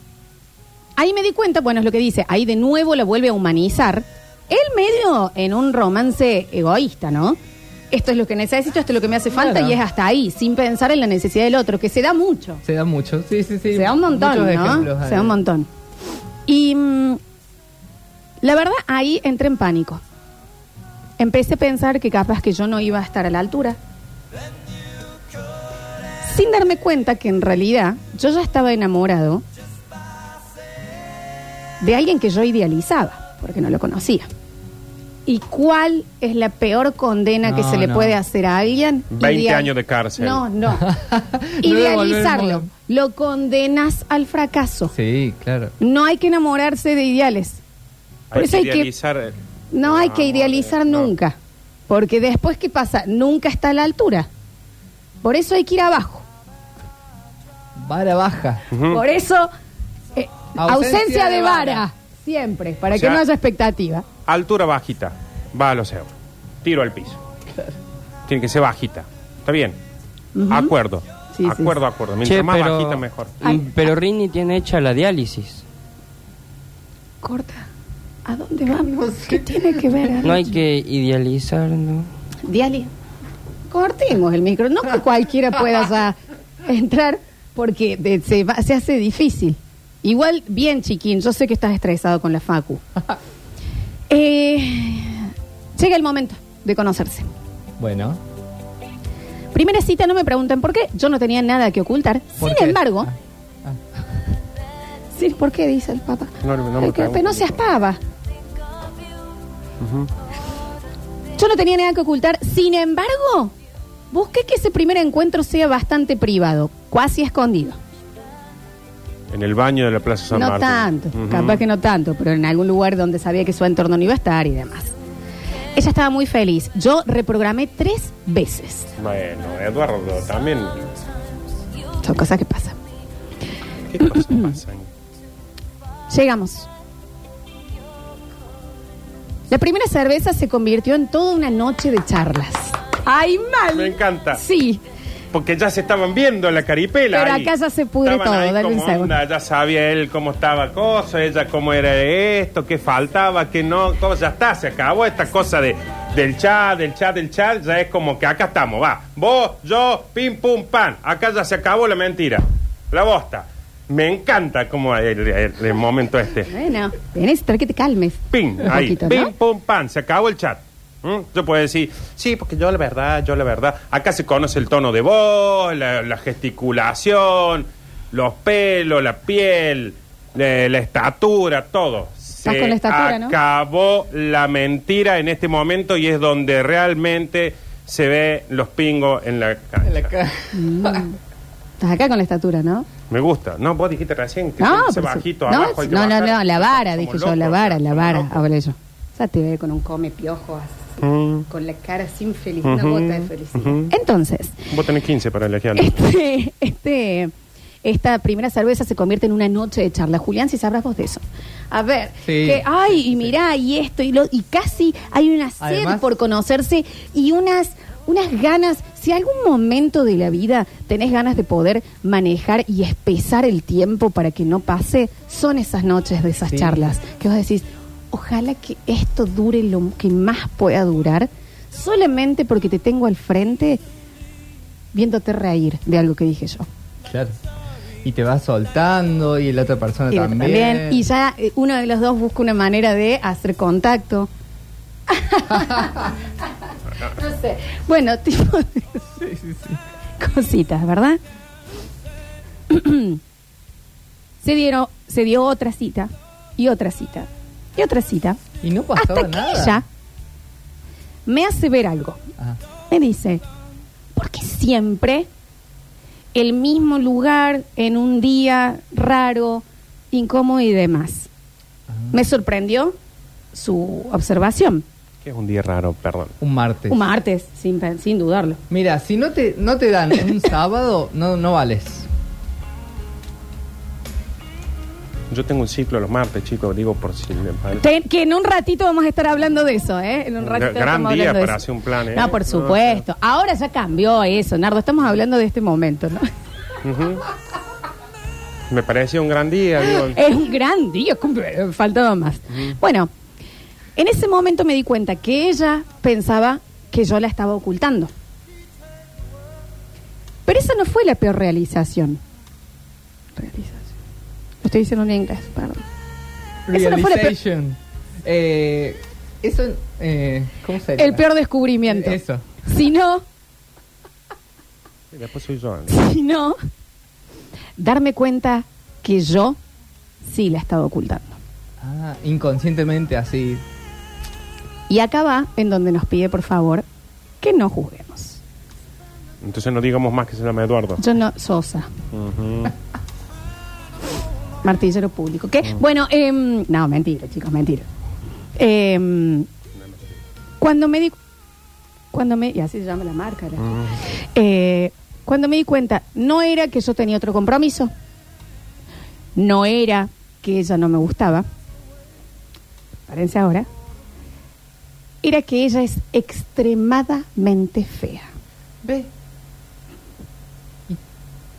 ahí me di cuenta, bueno, es lo que dice, ahí de nuevo la vuelve a humanizar. Él medio en un romance egoísta, ¿no? Esto es lo que necesito, esto es lo que me hace falta Claro. y es hasta ahí, sin pensar en la necesidad del otro, que se da mucho. Se da mucho, sí, sí, sí. Se da un montón, Muchos ¿no? ejemplos Se da un montón. Y mm, la verdad, ahí entré en pánico. Empecé a pensar que capaz que yo no iba a estar a la altura. Sin darme cuenta que en realidad yo ya estaba enamorado de alguien que yo idealizaba, porque no lo conocía. ¿Y cuál es la peor condena que No, se le no. puede hacer a alguien? 20 años de cárcel. No, no. *laughs* Idealizarlo. Lo condenas al fracaso. Sí, claro. No hay que enamorarse de ideales. Por Hay eso que hay que- idealizar. eh, No hay que idealizar no. nunca. Porque después, ¿qué pasa? Nunca está a la altura. Por eso hay que ir abajo. Vara baja. Ujú. Por eso, eh, ausencia, Ausencia de de vara. vara. Siempre, para O que sea- no haya expectativa. Altura bajita. Va a los euros. Tiro al piso. Tiene que ser bajita. Está bien. Ujú. Acuerdo. Sí, sí, acuerdo, acuerdo. Mientras Che, más pero- bajita, mejor. Ay. Pero Rini tiene hecha la diálisis. Corta. ¿A dónde vamos? ¿Qué tiene que ver? No hay que idealizar, ¿no? Diali, cortemos el micro. No que cualquiera pueda ya entrar porque de- se, va- se hace difícil. Igual, bien, chiquín, yo sé que estás estresado con la Facu. Eh, llega el momento de conocerse. Bueno. Primera cita, no me pregunten por qué. Yo no tenía nada que ocultar. ¿por Sin qué? embargo, Ah, sí, ¿por qué dice el papá? No, no me que- pero no seas pava. Yo no tenía nada que ocultar. Sin embargo, busqué que ese primer encuentro sea bastante privado, casi escondido. En el baño de la Plaza San no Martín. tanto, Ujú. capaz que no tanto, pero en algún lugar donde sabía que su entorno no iba a estar y demás. Ella estaba muy feliz. Yo reprogramé tres veces. Bueno, Eduardo, también. Son cosas que pasan. ¿Qué cosas *clears throat* pasan? Llegamos. La primera cerveza se convirtió en toda una noche de charlas. ¡Ay, mal! Me encanta. Sí, Porque ya se estaban viendo la caripela. Pero ahí. acá ya se pudre Estaban todo, ahí dale un como segundo. onda, ya sabía él cómo estaba el coso, ella cómo era esto, qué faltaba, qué no. Todo, ya está, se acabó esta cosa de, del chat, del chat, del chat. Ya es como que acá estamos, va. Vos, yo, pim, pum, pan. Acá ya se acabó la mentira. La bosta. Me encanta como el, el- el momento este. bueno, tenés que te calmes. Pim, Un ahí. poquito, pim, pum, pan. Se acabó el chat. ¿Mm? Yo puedo decir, sí, porque yo la verdad, yo la verdad. Acá se conoce el tono de voz, la, la gesticulación, los pelos, la piel, la, la estatura, todo. Estás con la estatura, ¿no? acabó la mentira en este momento y es donde realmente se ve los pingos en la cancha. en la ca- Mm. Estás acá con la estatura, ¿no? Me gusta. No, vos dijiste recién que No, por su- bajito no, abajo. hay que no, no, no, la vara, dije yo, la vara, la vara, hablé yo. Ya te ve con un come piojo así, Mm. con la cara sin felicidad, una Ujú, gota de felicidad. ujú. Entonces, Vos tenés 15 para elegir. este, *laughs* este, esta primera cerveza se convierte en una noche de charla. Julián, si sabrás vos de eso. A ver, Sí, que, ay, sí, y mirá, y esto, y lo, y casi hay una sed Además- por conocerse y unas, unas ganas. Si algún momento de la vida tenés ganas de poder manejar y espesar el tiempo para que no pase, son esas noches de esas Sí. charlas. Que vos decís, ojalá que esto dure lo que más pueda durar, solamente porque te tengo al frente viéndote reír de algo que dije yo. Claro. Y te vas soltando y la otra persona Y también. también. Y ya eh, uno de los dos busca una manera de hacer contacto. *laughs* no sé. Bueno, *laughs* tipo de Sí, sí, sí. cositas, ¿verdad? *clears throat* se, dieron, se dio otra cita y otra cita y otra cita. Y no pasaba Hasta que nada. ella me hace ver algo. Ajá. Me dice, ¿por qué siempre el mismo lugar en un día raro, incómodo y demás. Me sorprendió su observación. Que es un día raro, perdón. Un martes. Un martes, sin, pen- sin dudarlo. Mira, si no te, no te dan un *laughs* sábado, no, no vales. Yo tengo un ciclo los martes, chicos, digo por si me parece. Te- que en un ratito vamos a estar hablando de eso, ¿eh? En un ratito gran estamos día hablando de para eso. hacer un plan, ¿eh? No, por No, supuesto. Ahora ya cambió eso, Nardo. Estamos hablando de este momento, ¿no? Me parecía un gran día, digo. Es un gran día, cumple- faltaba más. Bueno, en ese momento me di cuenta que ella pensaba que yo la estaba ocultando. Pero esa no fue la peor realización. Realización. Lo estoy diciendo en inglés, perdón. Esa no fue la peor- Realization. Eh, eso, eh, ¿cómo sería? El peor descubrimiento. Eso. Si no, Y después soy yo. ¿no? si no, darme cuenta que yo sí la estaba ocultando. Ah, inconscientemente así. Y acá va en donde nos pide, por favor, que no juzguemos. Entonces no digamos más que se llama Eduardo. Yo no, Sosa, Ujú. Martillero público. ¿Qué? Bueno, em, no, mentira, chicos, mentira. Em, cuando me di, cuando me, y así se llama la marca, la- Eh, cuando me di cuenta, no era que yo tenía otro compromiso, no era que ella no me gustaba, párense ahora, era que ella es extremadamente fea. Ve. Y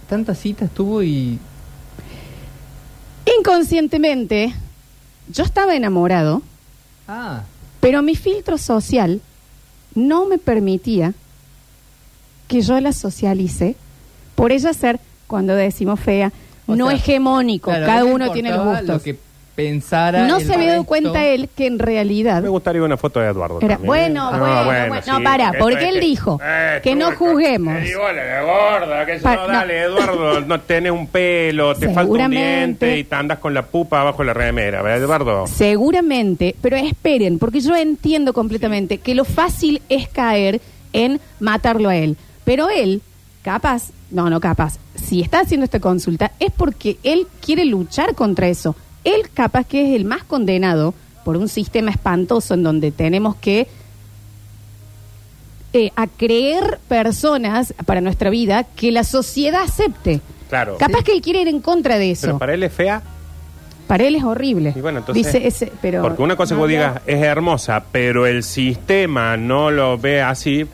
tantas citas tuvo y. Inconscientemente, yo estaba enamorado, Ah, pero mi filtro social no me permitía que yo la socialice por ella ser, cuando decimos fea, o no sea, hegemónico, claro, cada no le uno tiene los importaba gustos. Lo que pensara. No el se había dado resto. cuenta él que en realidad Me gustaría una foto de Eduardo. Era- también. bueno, Ah, bueno, bueno. No, para, porque él dijo que no juzguemos. Digo, gorda, que Pa- no, no. dale, Eduardo, *laughs* no tenés un pelo, te falta un Seguramente. diente y te andas con la pupa abajo de la remera, ¿verdad, Eduardo? Seguramente, pero esperen, porque yo entiendo completamente que lo fácil es caer en matarlo a él. Pero él, capaz, no, no capaz, si está haciendo esta consulta es porque él quiere luchar contra eso. Él capaz que es el más condenado por un sistema espantoso en donde tenemos que eh, a creer personas para nuestra vida que la sociedad acepte. Claro. Capaz que él quiere ir en contra de eso. Pero para él es fea. Para él es horrible. Y bueno, entonces. Dice ese, pero porque una cosa que vos digas es hermosa, pero el sistema no lo ve así.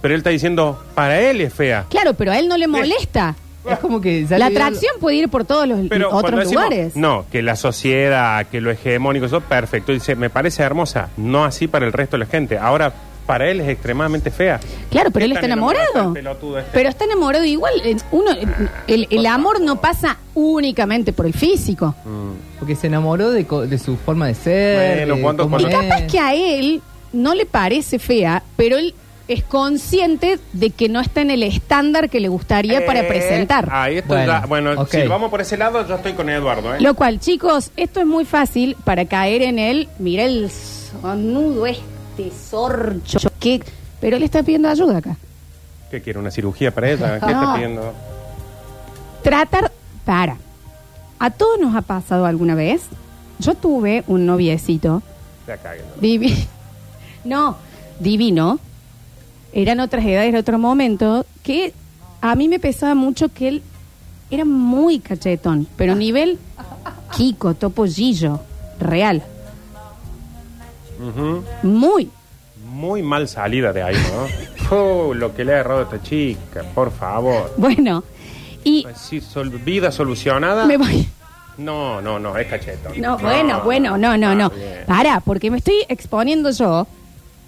Pero él está diciendo, para él es fea. Claro, pero a él no le molesta. Es como que. ya La atracción puede ir por todos los Pero cuando otros decimos, lugares. No, que la sociedad, que lo hegemónico, eso perfecto. Dice, me parece hermosa. No así para el resto de la gente. Ahora, para él es extremadamente fea. Claro, pero ¿Qué él está enamorado este? Pero está enamorado igual. eh, Uno, el, el amor no pasa únicamente por el físico. Porque se enamoró de, co- de su forma de ser. Bueno, de Y es. capaz que a él no le parece fea, pero él es consciente de que no está en el estándar que le gustaría para Eh, presentar. Ahí esto Bueno, ya. Bueno, ok. si vamos por ese lado, yo estoy con Eduardo. ¿eh? Lo cual, chicos, esto es muy fácil para caer en él. Mira el sonudo este sorcho. Que, pero él está pidiendo ayuda acá. ¿Qué quiere? ¿Una cirugía para ella? ¿Qué está *laughs* pidiendo? Tratar, para. A todos nos ha pasado alguna vez. Yo tuve un noviecito Ya caguen. divino. *laughs* No, divino. Eran otras edades, era otro momento. Que a mí me pesaba mucho que él era muy cachetón, pero *laughs* nivel Kiko, Topollillo, real. Ujú. Muy. Muy mal salida de ahí, ¿no? *laughs* Oh, lo que le ha errado a esta chica, por favor. Bueno. Y Sí, sol- vida solucionada. me voy. No, no, no, es cacheto. No, bueno, bueno, no, no, no. Bien. Para, porque me estoy exponiendo yo.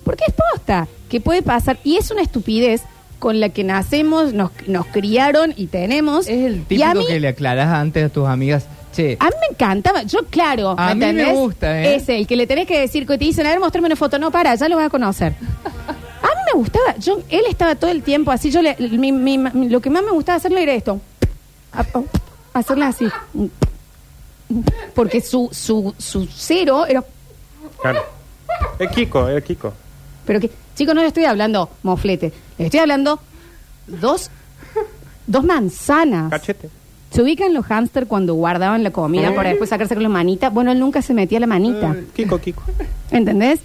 Porque es posta que puede pasar. Y es una estupidez con la que nacemos, nos, nos criaron y tenemos. Es el y a típico mí, que le aclarás antes a tus amigas. Che, a mí me encantaba. Yo, claro. A mí me gusta, ¿eh? Es el que le tenés que decir que te dicen, a ver, mostrame una foto. No, para, ya lo vas a conocer. A mí me gustaba. Yo, él estaba todo el tiempo así. Yo le, mi- mi- mi- lo que más me gustaba hacerle era esto. A- Hacerle así. Porque su, su, su cero era. Claro. Es Kiko, es Kiko. Pero que, chicos, no le estoy hablando moflete. Le estoy hablando dos dos manzanas. Cachete. Se ubican los hámster cuando guardaban la comida Ay. para después sacarse con la manita. Bueno, él nunca se metía la manita. Eh, Kiko, Kiko. ¿Entendés?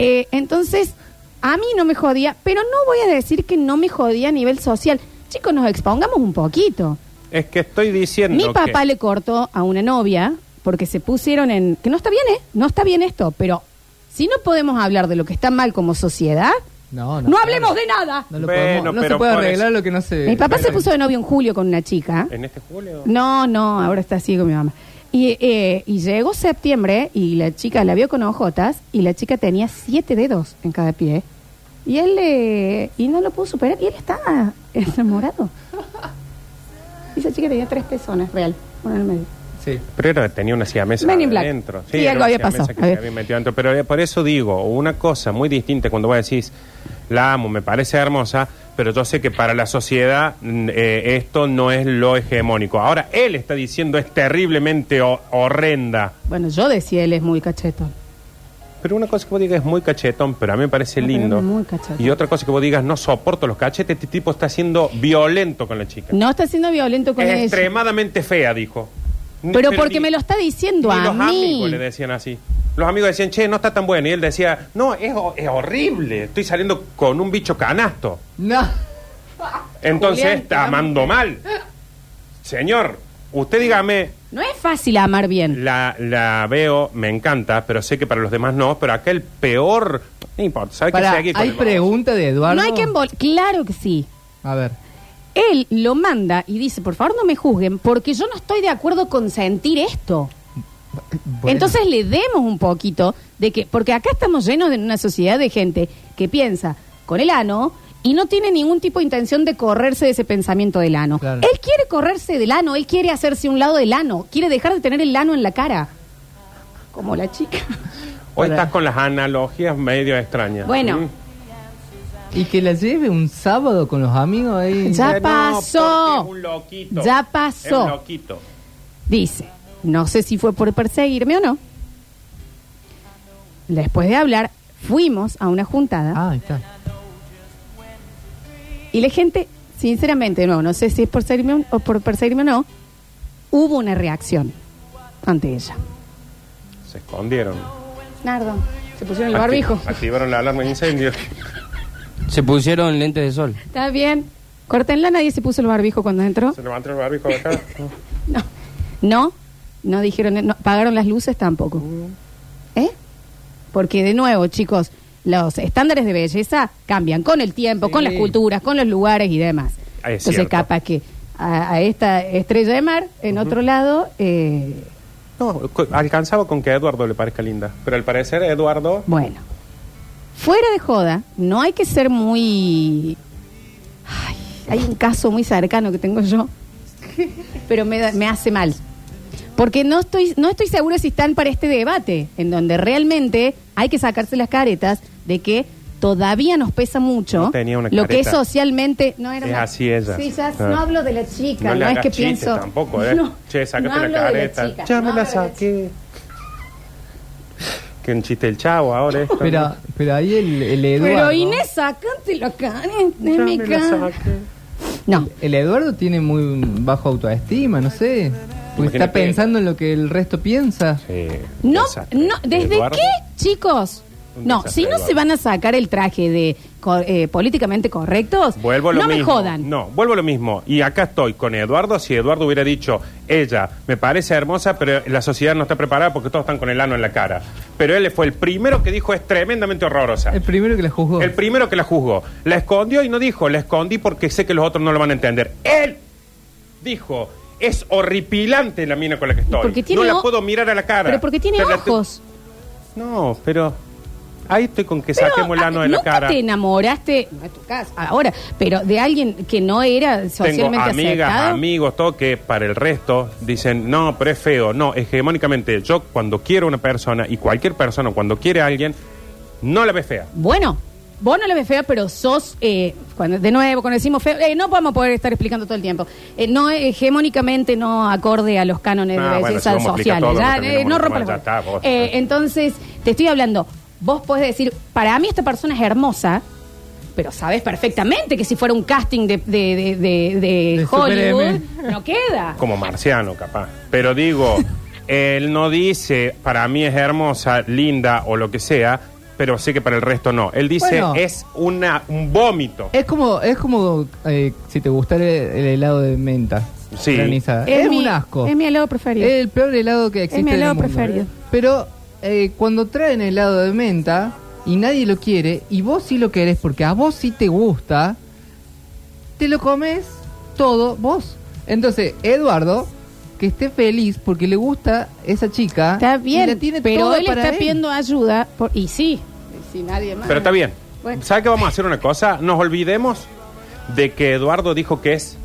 Eh, entonces, a mí no me jodía, pero no voy a decir que no me jodía a nivel social. Chicos, nos expongamos un poquito. Es que estoy diciendo Mi papá que- le cortó a una novia porque se pusieron en... Que no está bien, ¿eh? No está bien esto, pero si no podemos hablar de lo que está mal como sociedad, No, no, hablemos de nada. No, lo Bueno, podemos- no se pero puede arreglar eso- lo que no se. Mi papá se puso de novio en julio con una chica. ¿En este julio? No, no, ahora está así con mi mamá. Y, eh, y llegó septiembre y la chica la vio con ojotas y la chica tenía siete dedos en cada pie. Y él le... Y no lo pudo superar y él estaba enamorado. Y *laughs* esa chica tenía tres pezones, real. Una en el medio. Sí. Pero era- tenía una siamesa Men in Black. adentro. Sí, era algo una había siamesa pasado. que se Había- había metido adentro. Pero eh, por eso digo, una cosa muy distinta cuando vos decís, la amo, me parece hermosa, pero yo sé que para la sociedad mm, eh, esto no es lo hegemónico. Ahora, él está diciendo es terriblemente ho- horrenda. Bueno, yo decía él es muy cachetón. Pero una cosa que vos digas es muy cachetón, pero a mí me parece No, pero lindo. es muy cachetón. Y otra cosa que vos digas, no soporto los cachetes, este tipo está siendo violento con la chica. No está siendo violento con es ella. extremadamente fea, dijo. Pero porque ni- me lo está diciendo a los mí. amigos le decían así. Los amigos decían, che, no está tan bueno. Y él decía, no, es, es horrible. Estoy saliendo con un bicho canasto. No. *laughs* Entonces Julián, está amando mal. Señor, usted dígame, No es fácil amar bien. la, la veo, me encanta, pero sé que para los demás no. Pero acá el peor, no importa, ¿sabe qué hay pregunta de Eduardo. No hay que embol... Claro que sí. A ver. Él lo manda y dice, por favor no me juzguen, porque yo no estoy de acuerdo con sentir esto. Bueno. Entonces le demos un poquito de que, porque acá estamos llenos de una sociedad de gente que piensa con el ano y no tiene ningún tipo de intención de correrse de ese pensamiento del ano. Claro. Él quiere correrse del ano, él quiere hacerse un lado del ano, quiere dejar de tener el ano en la cara. Como la chica. Hoy estás con las analogías medio extrañas. Bueno. Mm. Y que la lleve un sábado con los amigos ahí. Ya no, pasó. es un loquito. Ya Es pasó. un loquito. Dice, no sé si fue por perseguirme o no. Después de hablar, fuimos a una juntada Ah, ahí está. y la gente, sinceramente, de nuevo, no sé si es por perseguirme o por perseguirme o no, hubo una reacción ante ella. Se escondieron. Nardo, se pusieron el barbijo. Activaron la alarma de incendio. *laughs* Se pusieron lentes de sol. Está bien. Córtenla, nadie se puso el barbijo cuando entró. Se levantó el barbijo de acá. *laughs* No, no, no dijeron, no, pagaron las luces tampoco. ¿Eh? Porque de nuevo, chicos, los estándares de belleza cambian con el tiempo, Sí. con las culturas, con los lugares y demás. Ah, es Entonces, cierto. capaz que a, a esta estrella de mar, en otro lado, eh, No, alcanzaba con que a Eduardo le parezca linda. Pero al parecer Eduardo... bueno, fuera de joda, no hay que ser muy... Ay, hay un caso muy cercano que tengo yo, pero me, da- me hace mal. Porque no estoy, no estoy segura si están para este debate, en donde realmente hay que sacarse las caretas de que todavía nos pesa mucho No tenía una lo que es careta. socialmente... No era Es una- así ella. Sí, ya Ah. no hablo de la chica, No no, le es hagas que pienso... tampoco, *laughs* ¿eh? No, che, sácate no la hablo de la careta. chica, ya no me la hablo de la saqué. Que un chiste el chavo ahora esto. Pero, pero ahí el, el Eduardo. Pero Inés, sácate la cara de Ya mi me la cara. saqué. No, El Eduardo tiene muy bajo autoestima, no sé. Porque está pensando en lo que el resto piensa. Sí, no, no, ¿desde Eduardo, qué, chicos? No, si no se van a sacar el traje de co- eh, políticamente correctos, Vuelvo a lo no mismo. me jodan. No, vuelvo a lo mismo. Y acá estoy con Eduardo. Si Eduardo hubiera dicho, ella me parece hermosa, pero la sociedad no está preparada porque todos están con el ano en la cara. Pero él fue el primero que dijo es tremendamente horrorosa. El primero que la juzgó. El primero que la juzgó. La escondió y no dijo, la escondí porque sé que los otros no lo van a entender. Él dijo, es horripilante la mina con la que estoy. Porque tiene no la o- puedo mirar a la cara. Pero porque tiene la ojos. No, pero ahí estoy con que Pero, saquemos el ano de la ¿nunca cara. te enamoraste, no es tu caso, ahora, pero de alguien que no era Tengo socialmente amigas, aceptado? amigos, todo que para el resto dicen, no, pero es feo. No, hegemónicamente, yo cuando quiero una persona y cualquier persona cuando quiere a alguien, no la ve fea. Bueno, vos no la ves fea, pero sos, eh, cuando, de nuevo, cuando decimos feo, eh, no podemos poder estar explicando todo el tiempo. Eh, no hegemónicamente no acorde a los cánones Ah, de bueno, belleza si vamos a explicar sociales. todo, Ya, no terminamos eh, no rompa más, las ya está, bolas. vos. Eh, Entonces, te estoy hablando, vos podés decir, para mí esta persona es hermosa, pero sabes perfectamente que si fuera un casting de, de, de, de- de De Super Hollywood, no queda. Como marciano, capaz. Pero digo, él no dice, para mí es hermosa, linda o lo que sea, pero sé que para el resto no. Él dice, Bueno. es una, un vómito. Es como, es como eh, si te gustara el, el helado de menta. Sí. granizada. Es, mi, un asco. Es mi helado preferido. Es el peor helado que existe. mi en el helado mundo. preferido. Pero eh, cuando traen helado de menta y nadie lo quiere, y vos sí lo querés porque a vos sí te gusta, te lo comes todo vos. Entonces, Eduardo, que esté feliz porque le gusta esa chica. Está y bien, la tiene pero él para está pidiendo ayuda. por- y sí, y sí, nadie más. Pero está bien. Bueno. ¿Sabe que vamos a hacer una cosa? Nos olvidemos de que Eduardo dijo que es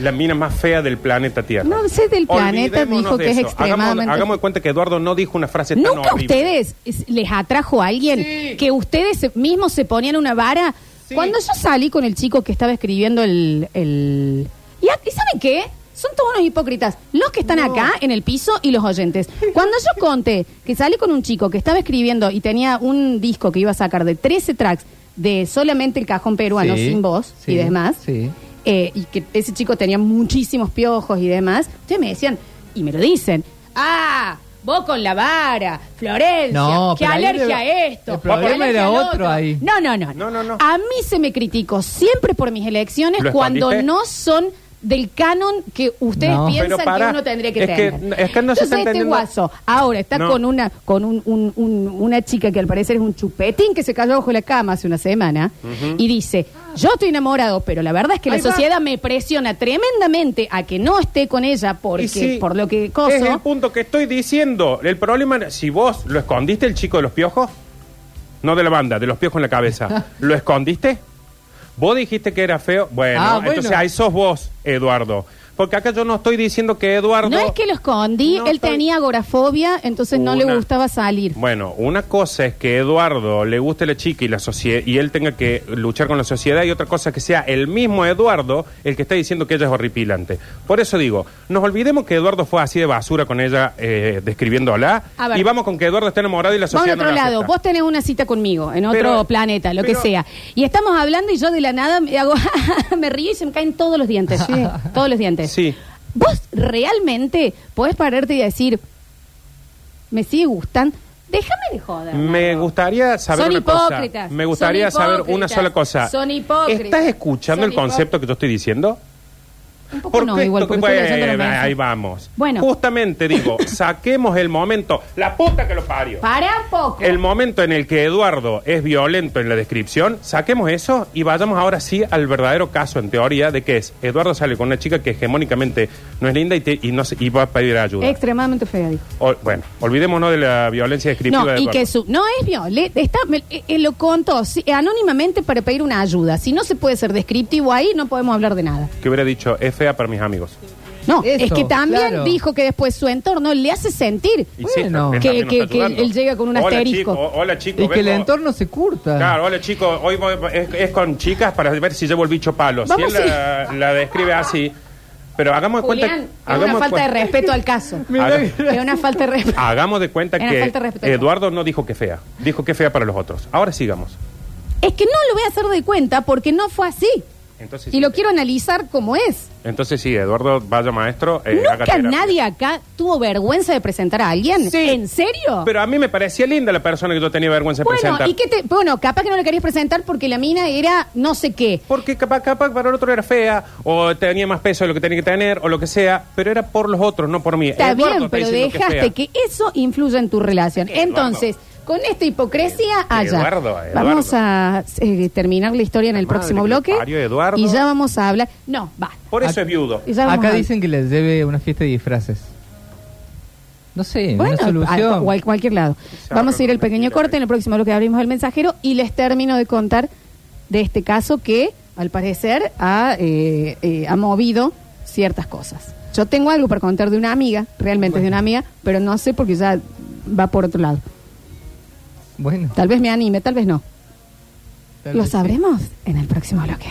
la mina más fea del planeta Tierra. No sé del planeta, dijo de que es extremadamente- Hagamos, hagamos de cuenta que Eduardo no dijo una frase tan ¿Nunca horrible. ustedes es- les atrajo a alguien Sí. que ustedes mismos se ponían una vara? Sí. Cuando yo salí con el chico que estaba escribiendo el... el... ¿Y, a- ¿y saben qué? Son todos unos hipócritas. Los que están No. acá en el piso y los oyentes. Cuando yo conté que salí con un chico que estaba escribiendo y tenía un disco que iba a sacar de 13 tracks de solamente el cajón peruano, Sí, sin voz sí, y demás, sí. Eh, y que ese chico tenía muchísimos piojos y demás, ustedes me decían, y me lo dicen, ah, vos con la vara, Florencia, No, ahí alergia le- a esto. el problema era otro ahí. No, no, no, No, no, no. A mí se me criticó siempre por mis elecciones ¿Lo cuando no son del canon que ustedes No. piensan que uno tendría que es que- tener. es que no se está Entonces, este entendiendo. guaso ahora está No. con una con un- un- un- una chica que al parecer es un chupetín que se cayó bajo la cama hace una semana y dice, yo estoy enamorado, pero la verdad es que Ahí la va. sociedad me presiona tremendamente a que no esté con ella porque Y sí, por lo que Es coso. el punto que estoy diciendo. El problema, si vos lo escondiste, el chico de los piojos, no de la banda, de los piojos en la cabeza, *laughs* ¿lo escondiste? ¿Vos dijiste que era feo? Bueno, Ah, bueno. entonces ahí sos vos, Eduardo. Porque acá yo no estoy diciendo que Eduardo... No es que lo escondí, No él estoy- tenía agorafobia, entonces no le Una- gustaba salir. Bueno, una cosa es que Eduardo le guste la chica y la socie- y él tenga que luchar con la sociedad y otra cosa es que sea el mismo Eduardo el que está diciendo que ella es horripilante. Por eso digo, nos olvidemos que Eduardo fue así de basura con ella eh, describiéndola A ver. y vamos con que Eduardo está enamorado y la Vamos a sociedad otro no la lado, acepta. vos tenés una cita conmigo, en otro Pero- planeta, lo pero- que sea. Y estamos hablando y yo de la nada me hago, *laughs* me río y se me caen todos los dientes. Todos los dientes. Sí. Vos realmente podés pararte y decir, me sigue gustando. Déjame de joder. Me Nardo. gustaría saber Son una hipócritas, cosa. Me gustaría son saber una hipócritas, sola cosa. son hipócritas, ¿Estás escuchando son el concepto que yo estoy diciendo? Un poco no, igual, porque estoy leyendo los Bueno, mensajes. ahí vamos. Bueno. Justamente digo, *laughs* saquemos el momento, la puta que lo parió. Para un poco. El momento en el que Eduardo es violento en la descripción, saquemos eso y vayamos ahora sí al verdadero caso, en teoría, de que es Eduardo sale con una chica que hegemónicamente no es linda y, te- y no se- y va a pedir ayuda. Extremadamente fea, dijo. O- bueno, olvidémonos de la violencia descriptiva No, de y Eduardo. que su, no es violeta, está, me- eh, eh, lo contó sí, anónimamente para pedir una ayuda. Si no se puede ser descriptivo ahí, no podemos hablar de nada. Que hubiera dicho, es fea para mis amigos. No, Eso, es que también claro. dijo que después su entorno le hace sentir Y sí, Bueno. él Que- también nos que- está que ayudando. él llega con un hola, asterisco. Chico, hola, chico. Y que el vengo- entorno se curta. Claro, hola chicos, hoy voy- es, es con chicas para ver si llevo el bicho palo. Si Vamos, él la, la describe así, pero hagamos de cuenta... Julián, es hagamos una falta de respeto al caso. *laughs* Haga- Es una falta de respeto. Hagamos de cuenta que falta de respeto. Eduardo no dijo que fea, dijo que fea para los otros. Ahora sigamos. Es que no lo voy a hacer de cuenta porque no fue así. Entonces, Y sí, lo quiero analizar como es. entonces sí, Eduardo, vaya maestro. eh, Nunca nadie acá tuvo vergüenza de presentar a alguien. Sí. ¿En serio? Pero a mí me parecía linda la persona que yo tenía vergüenza de bueno, presentar. ¿y qué te, bueno, capaz que no le querías presentar porque la mina era no sé qué. Porque capaz, capaz para el otro era fea, o tenía más peso de lo que tenía que tener, o lo que sea, pero era por los otros, no por mí. Está Eduardo bien, pero que dejaste que, eso influya en tu relación. ¿Qué, Eduardo? Con esta hipocresía, allá. Eduardo, Eduardo. Vamos a eh, terminar la historia en el madre próximo que lo bloque. parió, Eduardo. Y ya vamos a hablar. No, va. Por eso Ac- es viudo. Y ya vamos Acá a- dicen que les debe una fiesta de disfraces. No sé, Bueno, una solución. a cual- cualquier lado. Vamos a ir al pequeño corte. En el próximo bloque abrimos el mensajero y les termino de contar de este caso que, al parecer, ha, eh, eh, ha movido ciertas cosas. Yo tengo algo para contar de una amiga, realmente es de una amiga, pero no sé porque ya va por otro lado. Bueno, Tal vez me anime, tal vez no. tal Lo vez sabremos en el próximo bloque.